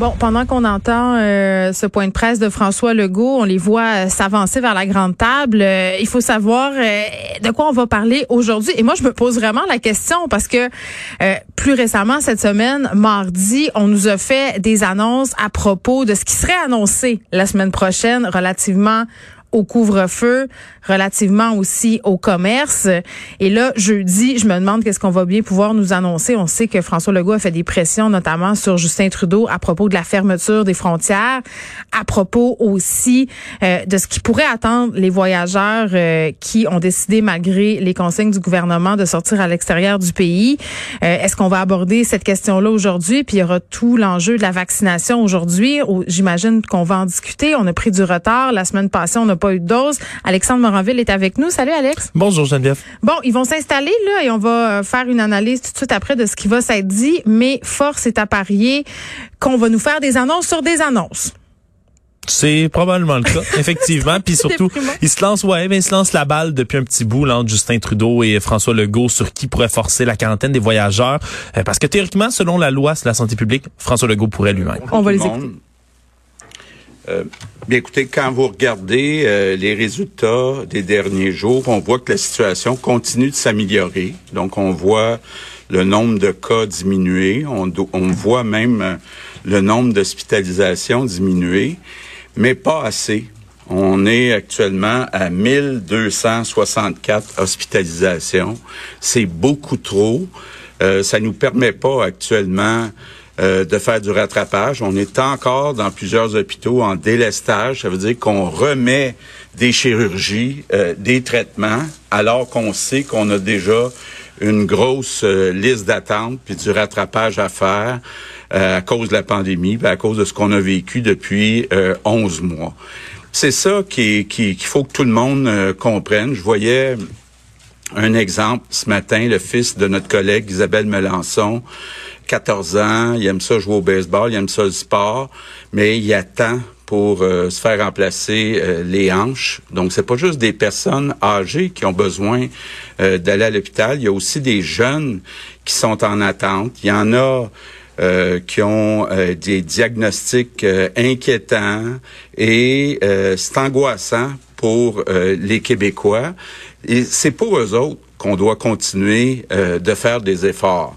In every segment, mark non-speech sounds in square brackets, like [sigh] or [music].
Bon, pendant qu'on entend euh, ce point de presse de François Legault, on les voit euh, s'avancer vers la grande table. Euh, il faut savoir de quoi on va parler aujourd'hui. Et moi, je me pose vraiment la question parce que plus récemment cette semaine, mardi, on nous a fait des annonces à propos de ce qui serait annoncé la semaine prochaine relativement au couvre-feu, relativement aussi au commerce. Et là, jeudi, je me demande qu'est-ce qu'on va bien pouvoir nous annoncer. On sait que François Legault a fait des pressions, notamment sur Justin Trudeau, à propos de la fermeture des frontières, à propos aussi euh, de ce qui pourrait attendre les voyageurs euh, qui ont décidé, malgré les consignes du gouvernement, de sortir à l'extérieur du pays. Euh, est-ce qu'on va aborder cette question-là aujourd'hui? Puis il y aura tout l'enjeu de la vaccination aujourd'hui. J'imagine qu'on va en discuter. On a pris du retard. La semaine passée, on a pas eu de dose. Alexandre Moranville est avec nous. Salut Alex. Bonjour Geneviève. Bon, ils vont s'installer là et on va euh, faire une analyse tout de suite après de ce qui va s'être dit, mais force est à parier qu'on va nous faire des annonces sur des annonces. C'est probablement le cas, [laughs] effectivement. Puis surtout, il se lance, ouais, mais il se lance la balle depuis un petit bout là, entre Justin Trudeau et François Legault sur qui pourrait forcer la quarantaine des voyageurs. Euh, parce que théoriquement, selon la loi sur la santé publique, François Legault pourrait lui-même. On va les écouter. Euh, bien écoutez, quand vous regardez euh, les résultats des derniers jours, on voit que la situation continue de s'améliorer. Donc, on voit le nombre de cas diminuer, on, on voit même euh, le nombre d'hospitalisations diminuer, mais pas assez. On est actuellement à 1264 hospitalisations. C'est beaucoup trop. Euh, ça nous permet pas actuellement euh, de faire du rattrapage. On est encore dans plusieurs hôpitaux en délestage. Ça veut dire qu'on remet des chirurgies, euh, des traitements, alors qu'on sait qu'on a déjà une grosse euh, liste d'attente puis du rattrapage à faire à cause de la pandémie, à cause de ce qu'on a vécu depuis 11 mois. C'est ça qu'il qui, faut que tout le monde comprenne. Je voyais un exemple ce matin, le fils de notre collègue Isabelle Melançon, 14 ans, il aime ça jouer au baseball, il aime ça le sport, mais il attend pour euh, se faire remplacer euh, les hanches. Donc, c'est pas juste des personnes âgées qui ont besoin euh, d'aller à l'hôpital. Il y a aussi des jeunes qui sont en attente. Il y en a qui ont des diagnostics inquiétants et c'est angoissant pour les Québécois. Et c'est pour eux autres qu'on doit continuer de faire des efforts.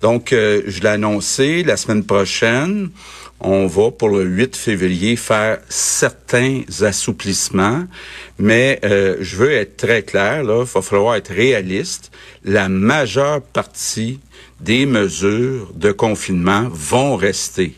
Donc, euh, je l'ai annoncé, la semaine prochaine, on va pour le 8 février faire certains assouplissements, mais euh, je veux être très clair, il va falloir être réaliste. La majeure partie des mesures de confinement vont rester.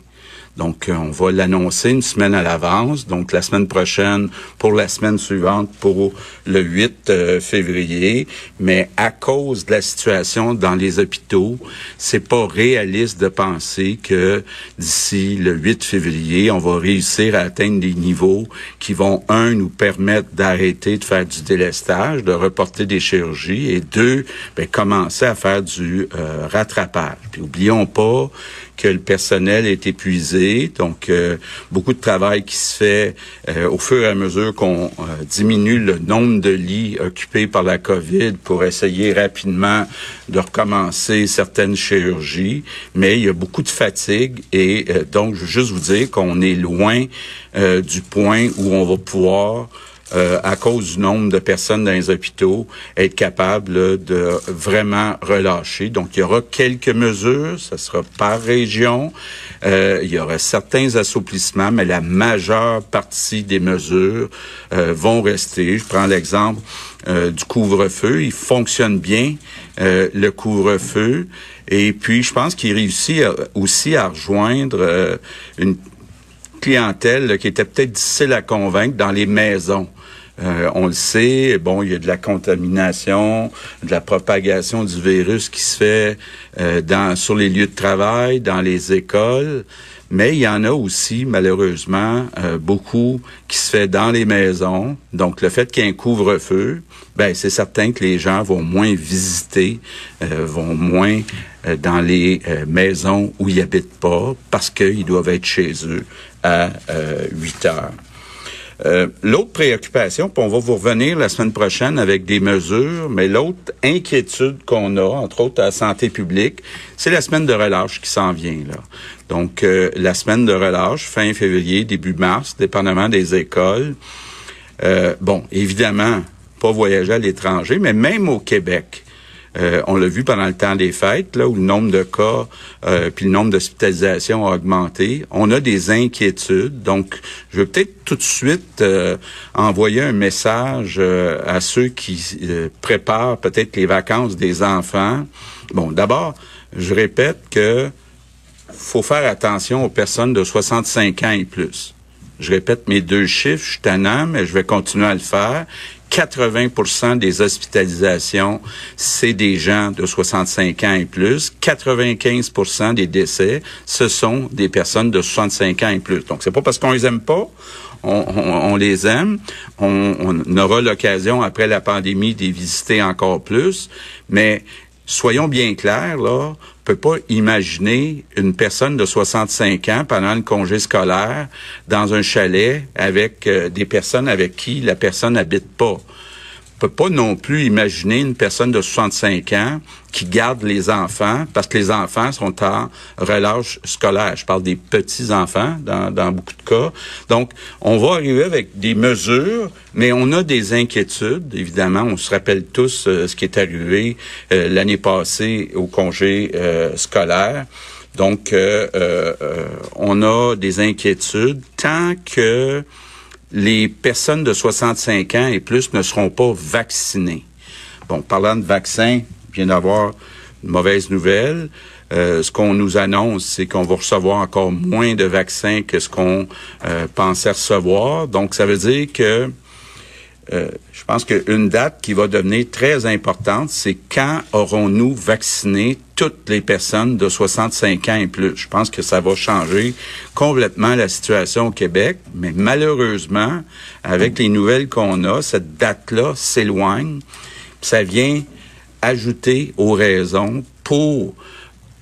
Donc, euh, on va l'annoncer une semaine à l'avance. Donc, la semaine prochaine pour la semaine suivante pour le 8 euh, février. Mais à cause de la situation dans les hôpitaux, c'est pas réaliste de penser que d'ici le 8 février, on va réussir à atteindre des niveaux qui vont, un, nous permettre d'arrêter de faire du délestage, de reporter des chirurgies, et deux, ben, commencer à faire du euh, rattrapage. Puis, oublions pas que le personnel est épuisé. Donc, euh, beaucoup de travail qui se fait euh, au fur et à mesure qu'on euh, diminue le nombre de lits occupés par la COVID pour essayer rapidement de recommencer certaines chirurgies. Mais il y a beaucoup de fatigue et donc, je veux juste vous dire qu'on est loin du point où on va pouvoir euh, à cause du nombre de personnes dans les hôpitaux, être capable de vraiment relâcher. Donc, il y aura quelques mesures, ça sera par région. Euh, il y aura certains assouplissements, mais la majeure partie des mesures euh, vont rester. Je prends l'exemple du couvre-feu. Il fonctionne bien, le couvre-feu. Et puis, je pense qu'il réussit aussi à rejoindre une clientèle qui était peut-être difficile à convaincre dans les maisons. Euh, on le sait, bon, il y a de la contamination, de la propagation du virus qui se fait euh, dans, sur les lieux de travail, dans les écoles, mais il y en a aussi, malheureusement, euh, beaucoup qui se fait dans les maisons. Donc, le fait qu'il y ait un couvre-feu, ben, c'est certain que les gens vont moins visiter, vont moins dans les maisons où ils habitent pas parce qu'ils doivent être chez eux à 8 heures. Euh, l'autre préoccupation, puis on va vous revenir la semaine prochaine avec des mesures, mais l'autre inquiétude qu'on a, entre autres à la santé publique, c'est la semaine de relâche qui s'en vient. là. Donc, euh, la semaine de relâche, fin février, début mars, dépendamment des écoles. Euh, bon, évidemment, pas voyager à l'étranger, mais même au Québec. Euh, on l'a vu pendant le temps des fêtes, là où le nombre de cas euh, puis le nombre d'hospitalisations a augmenté. On a des inquiétudes. Donc, je vais peut-être tout de suite euh, envoyer un message à ceux qui préparent peut-être les vacances des enfants. Bon, d'abord, je répète que faut faire attention aux personnes de 65 ans et plus. Je répète mes deux chiffres, je suis tannant, mais je vais continuer à le faire. 80% des hospitalisations, c'est des gens de 65 ans et plus. 95% des décès, ce sont des personnes de 65 ans et plus. Donc, c'est pas parce qu'on les aime pas, on, les aime. On, aura l'occasion, après la pandémie, les visiter encore plus. Mais soyons bien clairs, là, peut pas imaginer une personne de 65 ans pendant le congé scolaire dans un chalet avec euh, des personnes avec qui la personne n'habite pas peut pas non plus imaginer une personne de 65 ans qui garde les enfants parce que les enfants sont en relâche scolaire. Je parle des petits enfants dans, dans beaucoup de cas. Donc, on va arriver avec des mesures, mais on a des inquiétudes. Évidemment, on se rappelle tous euh, ce qui est arrivé euh, l'année passée au congé euh, scolaire. Donc, on a des inquiétudes tant que les personnes de 65 ans et plus ne seront pas vaccinées. Bon, parlant de vaccins, vient d'avoir une mauvaise nouvelle. Euh, ce qu'on nous annonce, c'est qu'on va recevoir encore moins de vaccins que ce qu'on euh, pensait recevoir. Donc, ça veut dire que euh, je pense qu'une date qui va devenir très importante, c'est quand aurons-nous vacciné toutes les personnes de 65 ans et plus. Je pense que ça va changer complètement la situation au Québec, mais malheureusement, avec les nouvelles qu'on a, cette date-là s'éloigne. Ça vient ajouter aux raisons pour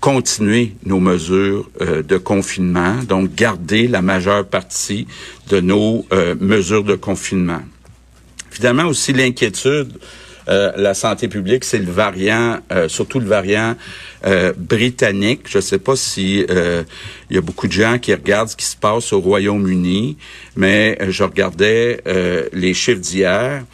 continuer nos mesures euh, de confinement, donc garder la majeure partie de nos euh, mesures de confinement. Évidemment aussi l'inquiétude, euh, la santé publique, c'est le variant, euh, surtout le variant euh, britannique. Je ne sais pas si il y a beaucoup de gens qui regardent ce qui se passe au Royaume-Uni, mais je regardais les chiffres d'hier.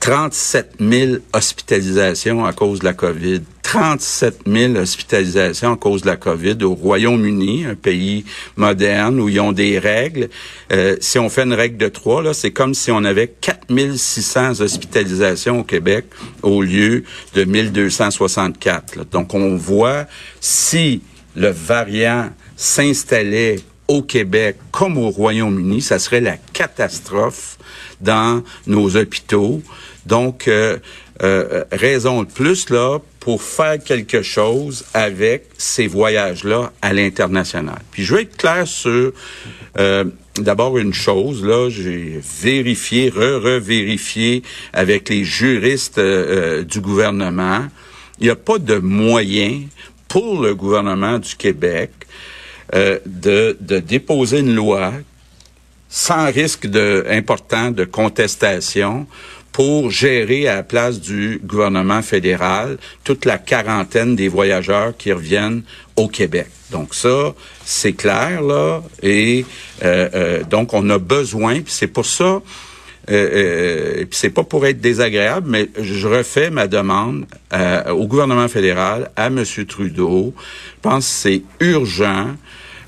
37 000 hospitalisations à cause de la COVID. 37 000 hospitalisations à cause de la COVID au Royaume-Uni, un pays moderne où ils ont des règles. Euh, si on fait une règle de trois, là, c'est comme si on avait 4 600 hospitalisations au Québec au lieu de 1264. Donc, on voit si le variant s'installait au Québec comme au Royaume-Uni, ça serait la catastrophe dans nos hôpitaux. Donc, euh, euh, raison de plus là pour faire quelque chose avec ces voyages-là à l'international. Puis je vais être clair sur euh, d'abord une chose là, j'ai vérifié, re-revérifié avec les juristes du gouvernement. Il n'y a pas de moyen pour le gouvernement du Québec de, de déposer une loi sans risque de, important de contestation pour gérer à la place du gouvernement fédéral toute la quarantaine des voyageurs qui reviennent au Québec. Donc ça, c'est clair là, et euh, euh, donc on a besoin. C'est pour ça. Euh, euh, c'est pas pour être désagréable, mais je refais ma demande au gouvernement fédéral, à M. Trudeau. Je pense que c'est urgent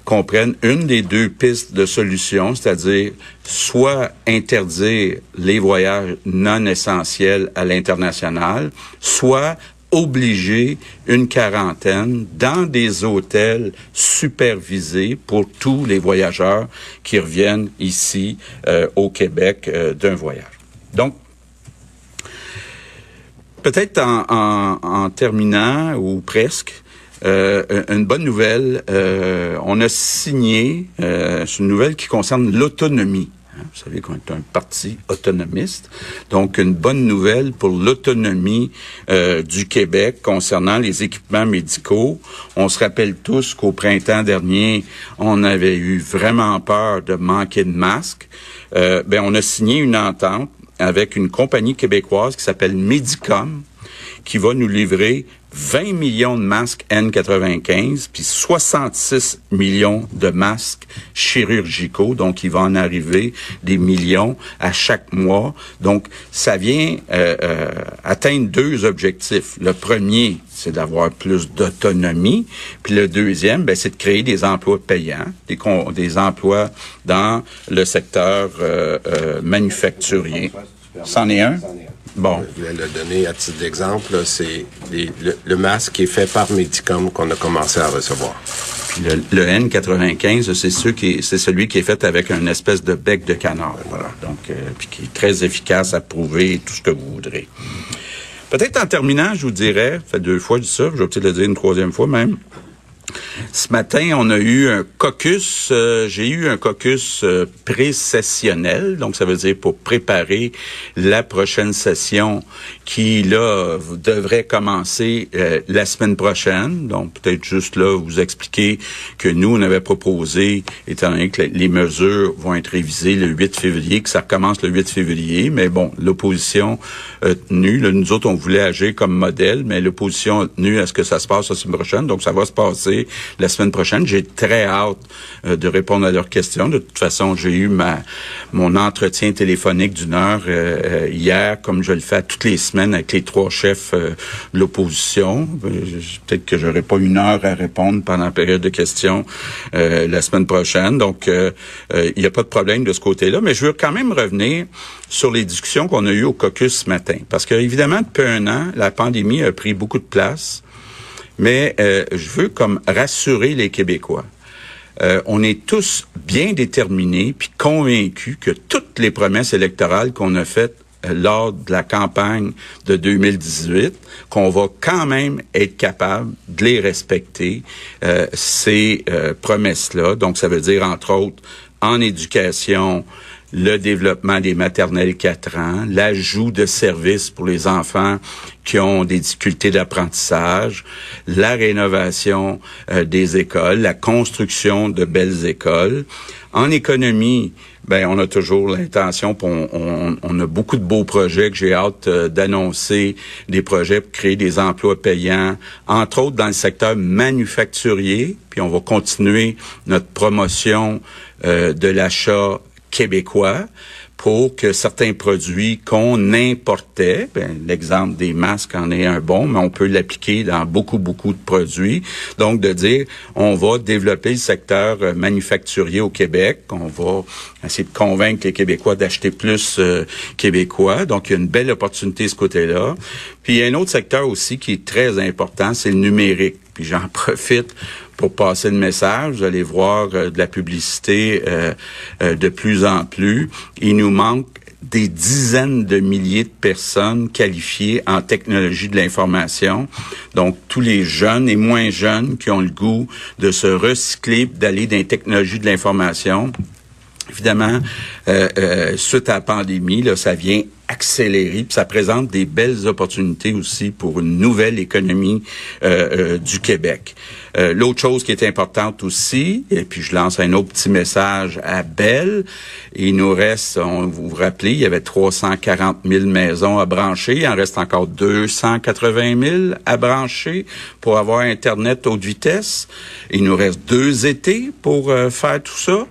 qu'on prenne une des deux pistes de solution, c'est-à-dire soit interdire les voyages non essentiels à l'international, soit obliger une quarantaine dans des hôtels supervisés pour tous les voyageurs qui reviennent ici euh, au Québec euh, d'un voyage. Donc, peut-être en, en, terminant ou presque, une bonne nouvelle, euh, on a signé, euh, c'est une nouvelle qui concerne l'autonomie. Vous savez qu'on est un parti autonomiste. Donc, une bonne nouvelle pour l'autonomie euh, du Québec concernant les équipements médicaux. On se rappelle tous qu'au printemps dernier, on avait eu vraiment peur de manquer de masques. Euh, ben, on a signé une entente avec une compagnie québécoise qui s'appelle Medicom, qui va nous livrer 20 millions de masques N95, puis 66 millions de masques chirurgicaux. Donc, il va en arriver des millions à chaque mois. Donc, ça vient euh, euh, atteindre deux objectifs. Le premier, c'est d'avoir plus d'autonomie. Puis le deuxième, ben, c'est de créer des emplois payants, des, des emplois dans le secteur euh, manufacturier. C'en est un? Bon. Je vais le donner à titre d'exemple. C'est le, masque qui est fait par Medicom qu'on a commencé à recevoir. Puis le, N95, c'est c'est celui qui est fait avec une espèce de bec de canard. Voilà. Donc, euh, puis qui est très efficace à prouver tout ce que vous voudrez. Peut-être en terminant, je vous dirais, fait deux fois je dis ça, je vais peut-être le dire une troisième fois même. Ce matin, on a eu un caucus. Euh, j'ai eu un caucus euh, pré-sessionnel, donc ça veut dire pour préparer la prochaine session qui là devrait commencer euh, la semaine prochaine. Donc peut-être juste là vous expliquer que nous on avait proposé, étant donné que les mesures vont être révisées le 8 février, que ça recommence le 8 février. Mais bon, l'opposition a tenu. nous autres on voulait agir comme modèle, mais l'opposition a tenu à ce que ça se passe la semaine prochaine. Donc ça va se passer la semaine prochaine. J'ai très hâte euh, de répondre à leurs questions. De toute façon, j'ai eu ma mon entretien téléphonique d'une heure euh, hier, comme je le fais toutes les semaines avec les trois chefs euh, de l'opposition. Peut-être que j'aurai pas une heure à répondre pendant la période de questions la semaine prochaine. Donc, il n'y a pas de problème de ce côté-là. Mais je veux quand même revenir sur les discussions qu'on a eues au caucus ce matin. Parce que, évidemment, depuis un an, la pandémie a pris beaucoup de place. Mais euh, je veux comme rassurer les Québécois. Euh, on est tous bien déterminés puis convaincus que toutes les promesses électorales qu'on a faites euh, lors de la campagne de 2018, qu'on va quand même être capable de les respecter, ces promesses-là. Donc, ça veut dire, entre autres, en éducation, le développement des maternelles 4 ans, l'ajout de services pour les enfants qui ont des difficultés d'apprentissage, la rénovation euh, des écoles, la construction de belles écoles. En économie, ben on a toujours l'intention, on, on, a beaucoup de beaux projets que j'ai hâte euh, d'annoncer, des projets pour créer des emplois payants, entre autres dans le secteur manufacturier, puis on va continuer notre promotion euh, de l'achat québécois pour que certains produits qu'on importait, ben, l'exemple des masques en est un bon, mais on peut l'appliquer dans beaucoup, beaucoup de produits. Donc, de dire, on va développer le secteur euh, manufacturier au Québec, on va essayer de convaincre les Québécois d'acheter plus euh, québécois. Donc, il y a une belle opportunité de ce côté-là. Puis, il y a un autre secteur aussi qui est très important, c'est le numérique. Puis j'en [laughs] profite pour passer le message. Vous allez voir euh, de la publicité euh, euh, de plus en plus. Il nous manque des dizaines de milliers de personnes qualifiées en technologie de l'information. Donc, tous les jeunes et moins jeunes qui ont le goût de se recycler, d'aller dans les technologies de l'information. Évidemment, suite à la pandémie, là, ça vient accélérer, puis ça présente des belles opportunités aussi pour une nouvelle économie du Québec. Euh, l'autre chose qui est importante aussi, et puis je lance un autre petit message à Belle, il nous reste, on, vous vous rappelez, il y avait 340 000 maisons à brancher, il en reste encore 280 000 à brancher pour avoir Internet haute vitesse. Il nous reste deux étés pour euh, faire tout ça.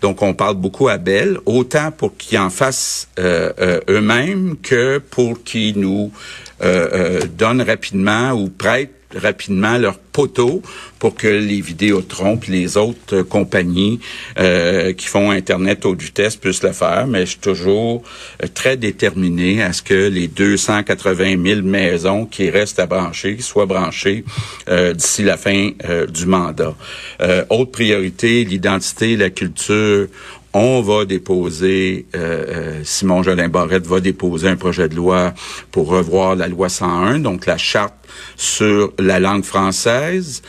Donc, on parle beaucoup à Belle, autant pour qu'ils en fassent euh, eux-mêmes que pour qu'ils nous donnent rapidement ou prêtent rapidement leur poteau pour que les Vidéotrons les autres compagnies euh, qui font Internet haute vitesse puissent le faire. Mais je suis toujours euh, très déterminé à ce que les 280 000 maisons qui restent à brancher soient branchées euh, d'ici la fin du mandat. autre priorité, l'identité, la culture On va déposer, Simon Jolin Barrette va déposer un projet de loi pour revoir la loi 101, donc la charte sur la langue française.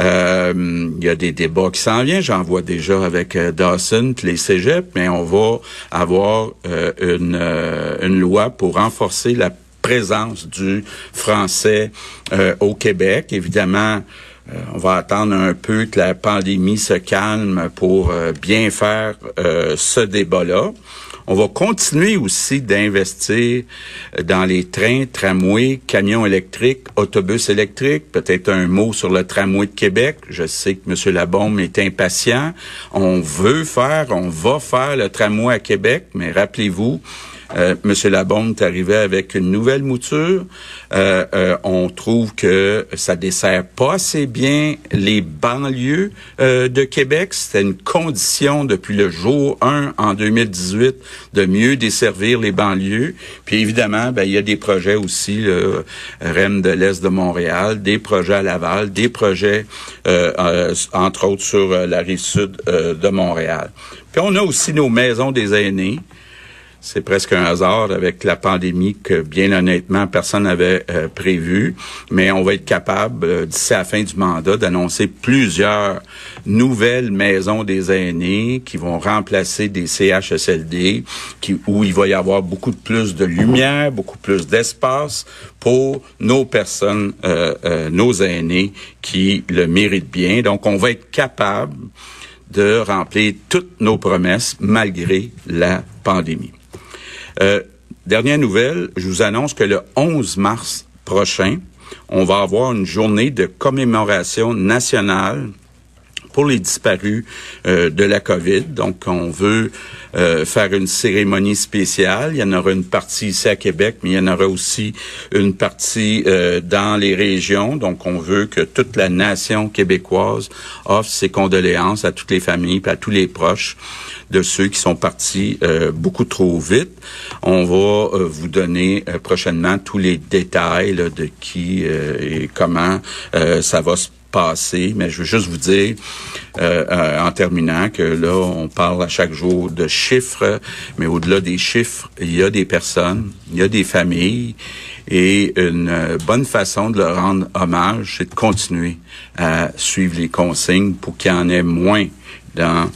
Euh, il y a des débats qui s'en viennent. J'en vois déjà avec euh, Dawson, les cégeps, mais on va avoir euh, une, une loi pour renforcer la présence du français au Québec. Évidemment, on va attendre un peu que la pandémie se calme pour bien faire ce débat-là. On va continuer aussi d'investir dans les trains, tramways, camions électriques, autobus électriques. Peut-être un mot sur le tramway de Québec. Je sais que M. Labombe est impatient. On veut faire, on va faire le tramway à Québec, mais rappelez-vous, euh, Monsieur Labonde est arrivé avec une nouvelle mouture. Euh, euh, on trouve que ça dessert pas assez bien les banlieues de Québec. C'était une condition depuis le jour 1 en 2018 de mieux desservir les banlieues. Puis évidemment, ben, il y a des projets aussi, le REM de l'Est de Montréal, des projets à Laval, des projets, entre autres, sur la rive sud de Montréal. Puis on a aussi nos maisons des aînés c'est presque un hasard avec la pandémie que, bien honnêtement, personne n'avait euh, prévu. Mais on va être capable, euh, d'ici la fin du mandat, d'annoncer plusieurs nouvelles maisons des aînés qui vont remplacer des CHSLD, qui, où il va y avoir beaucoup plus de lumière, beaucoup plus d'espace pour nos personnes, euh, nos aînés qui le méritent bien. Donc, on va être capable de remplir toutes nos promesses malgré la pandémie. Euh, dernière nouvelle, je vous annonce que le 11 mars prochain, on va avoir une journée de commémoration nationale pour les disparus euh, de la COVID. Donc, on veut euh, faire une cérémonie spéciale. Il y en aura une partie ici à Québec, mais il y en aura aussi une partie euh, dans les régions. Donc, on veut que toute la nation québécoise offre ses condoléances à toutes les familles à tous les proches de ceux qui sont partis beaucoup trop vite. On va vous donner prochainement tous les détails de qui et comment ça va se passé, mais je veux juste vous dire euh, euh, en terminant que là, on parle à chaque jour de chiffres, mais au-delà des chiffres, il y a des personnes, il y a des familles, et une euh, bonne façon de leur rendre hommage, c'est de continuer à suivre les consignes pour qu'il y en ait moins dans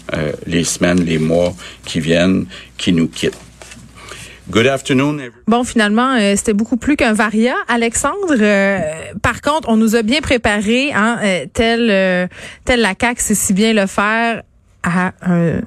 les semaines, les mois qui viennent, qui nous quittent. Good afternoon. Bon, finalement, euh, c'était beaucoup plus qu'un varia, Alexandre. Euh, par contre, on nous a bien préparé, hein, euh, tel, tel la CAQ sait si bien le faire à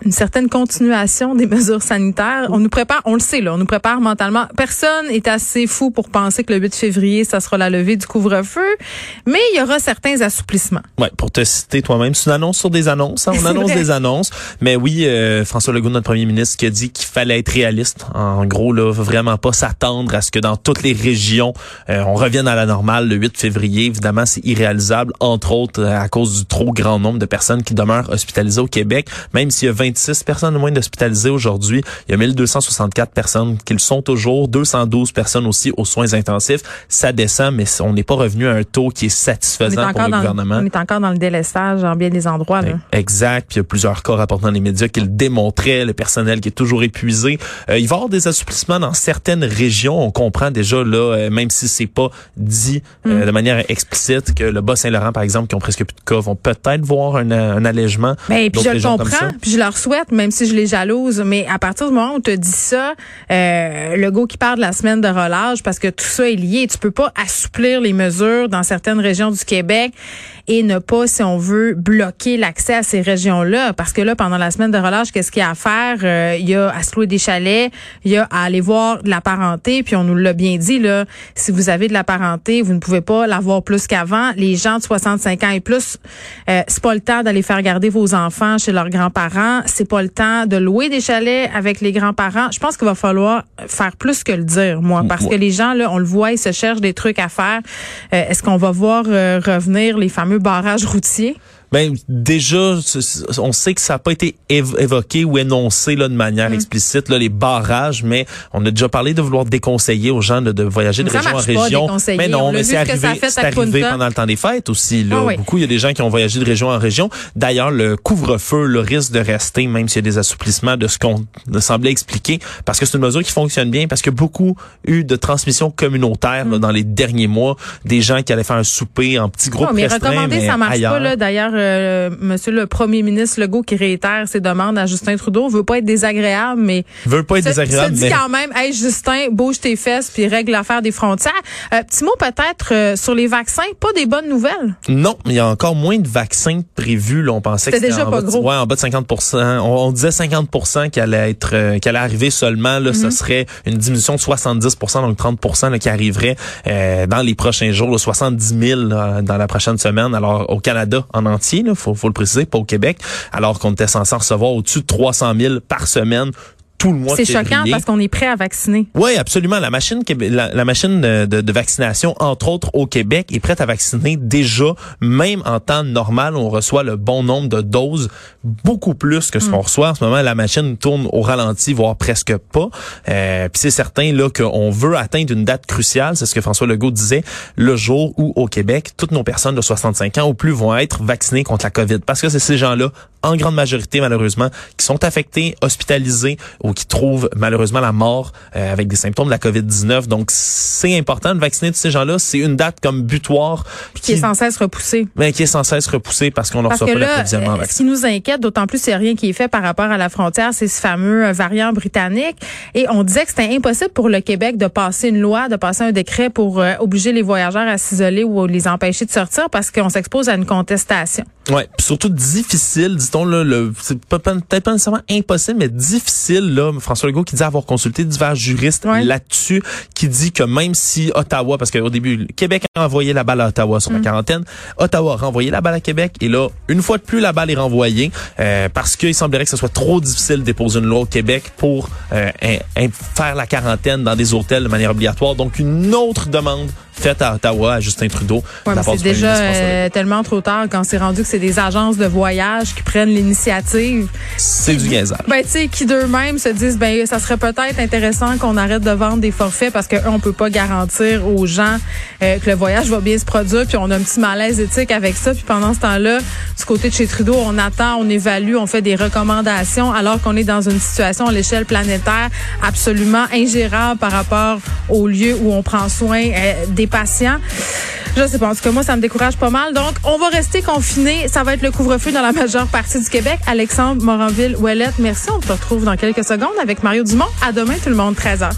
une certaine continuation des mesures sanitaires. On nous prépare, on le sait là, on nous prépare mentalement. Personne est assez fou pour penser que le 8 février, ça sera la levée du couvre-feu, mais il y aura certains assouplissements. Ouais, pour te citer toi-même, c'est une annonce sur des annonces. Hein. On [laughs] annonce des annonces, mais oui, euh, François Legault, notre premier ministre, qui a dit qu'il fallait être réaliste. En gros, là, vraiment pas s'attendre à ce que dans toutes les régions, euh, on revienne à la normale le 8 février. Évidemment, c'est irréalisable, entre autres à cause du trop grand nombre de personnes qui demeurent hospitalisées au Québec. Même s'il y a 26 personnes moins d'hospitalisées aujourd'hui, il y a 1264 personnes qui le sont toujours, 212 personnes aussi aux soins intensifs. Ça descend, mais on n'est pas revenu à un taux qui est satisfaisant pour le gouvernement. On est encore dans le délestage en bien des endroits. Là. Exact. Puis il y a plusieurs cas rapportés dans les médias qui le démontraient, le personnel qui est toujours épuisé. Euh, il va y avoir des assouplissements dans certaines régions. On comprend déjà là, euh, même si c'est pas dit euh, mm. de manière explicite, que le Bas-Saint-Laurent, par exemple, qui ont presque plus de cas, vont peut-être voir un, un allègement. Ben, puis je le comprends, puis je leur souhaite, même si je les jalouse. Mais à partir du moment où tu dis ça, euh, le go qui part de la semaine de relâche, parce que tout ça est lié, tu peux pas assouplir les mesures dans certaines régions du Québec et ne pas, si on veut, bloquer l'accès à ces régions-là. Parce que là, pendant la semaine de relâche, qu'est-ce qu'il y a à faire? Euh, il y a à se louer des chalets, il y a à aller voir de la parenté, puis on nous l'a bien dit, là, si vous avez de la parenté, vous ne pouvez pas l'avoir plus qu'avant. Les gens de 65 ans et plus, euh, c'est pas le temps d'aller faire garder vos enfants chez leurs grands-parents. C'est pas le temps de louer des chalets avec les grands-parents. Je pense qu'il va falloir faire plus que le dire, moi, parce que les gens, là, on le voit, ils se cherchent des trucs à faire. Euh, est-ce qu'on va voir revenir les fameux barrage routier? Ben déjà, on sait que ça n'a pas été évoqué ou énoncé là de manière mm. explicite là les barrages, mais on a déjà parlé de vouloir déconseiller aux gens de, voyager de région en région. Mais non, mais c'est arrivé, c'est arrivé pendant le temps des fêtes aussi. Là, ah beaucoup, il y a des gens qui ont voyagé de région en région. D'ailleurs, le couvre-feu, le risque de rester, même s'il y a des assouplissements de ce qu'on semblait expliquer, parce que c'est une mesure qui fonctionne bien, parce que beaucoup eu de transmission communautaire mm. dans les derniers mois, des gens qui allaient faire un souper en petits groupes. mais recommander, ça marche pas là. D'ailleurs euh, Monsieur le Premier ministre Legault qui réitère ses demandes à Justin Trudeau veut pas être désagréable, mais veut pas être désagréable. Se dit quand même, hey Justin, bouge tes fesses puis règle l'affaire des frontières. Euh, petit mot peut-être euh, sur les vaccins, pas des bonnes nouvelles. Non, il y a encore moins de vaccins prévus. Là, on pensait que c'était déjà pas gros. Ouais, en bas de 50 on, disait 50% qui allait être, euh, qui allait arriver seulement. Là, ce mhm. serait une diminution de 70% donc 30 là, qui arriverait dans les prochains jours, là, 70 000 dans la prochaine semaine. Alors au Canada en entier, il faut, faut le préciser, pas au Québec, alors qu'on était censé recevoir au-dessus de 300 000 par semaine tout le mois C'est choquant parce qu'on est prêt à vacciner. Oui, absolument. La machine, la, la machine de, de, vaccination, entre autres au Québec, est prête à vacciner déjà, même en temps normal, on reçoit le bon nombre de doses, beaucoup plus que ce mm. qu'on reçoit en ce moment. La machine tourne au ralenti, voire presque pas. Euh, Puis c'est certain là qu'on veut atteindre une date cruciale, c'est ce que François Legault disait, le jour où au Québec, toutes nos personnes de 65 ans ou plus vont être vaccinées contre la COVID. Parce que c'est ces gens-là, en grande majorité malheureusement, qui sont affectés, hospitalisés qui trouvent malheureusement la mort euh, avec des symptômes de la COVID-19. Donc, c'est important de vacciner tous ces gens-là. C'est une date comme butoir. Qui, est sans cesse repoussée. Mais qui est sans cesse repoussée parce qu'on leur reçoit pas l'approvisionnement Ce qui nous inquiète, d'autant plus c'est rien qui est fait par rapport à la frontière, c'est ce fameux euh, variant britannique. Et on disait que c'était impossible pour le Québec de passer une loi, de passer un décret pour euh, obliger les voyageurs à s'isoler ou les empêcher de sortir parce qu'on s'expose à une contestation. Ouais, surtout difficile, dit-on là, le, c'est peut-être pas nécessairement impossible, mais difficile là. François Legault qui dit avoir consulté divers juristes là-dessus, qui dit que même si Ottawa, parce qu'au début, le Québec a envoyé la balle à Ottawa sur la mm. quarantaine, Ottawa a renvoyé la balle à Québec, et là, une fois de plus, la balle est renvoyée euh, parce qu'il semblerait que ce soit trop difficile de déposer une loi au Québec pour euh, faire la quarantaine dans des hôtels de manière obligatoire. Donc, une autre demande faite à Ottawa à Justin Trudeau. c'est déjà euh, tellement trop tard quand c'est rendu que c'est des agences de voyage qui prennent l'initiative. C'est du gazage. Ben tu sais qui d'eux-mêmes se disent ben ça serait peut-être intéressant qu'on arrête de vendre des forfaits parce que on peut pas garantir aux gens euh, que le voyage va bien se produire puis on a un petit malaise éthique avec ça puis pendant ce temps-là du côté de chez Trudeau on attend, on évalue, on fait des recommandations alors qu'on est dans une situation à l'échelle planétaire absolument ingérable par rapport au lieu où on prend soin euh, des patients. Je sais pas. En tout cas, moi, ça me décourage pas mal. Donc, on va rester confinés. Ça va être le couvre-feu dans la majeure partie du Québec. Alexandre Moranville-Ouellette, merci. On se retrouve dans quelques secondes avec Mario Dumont. À demain, tout le monde, 13h.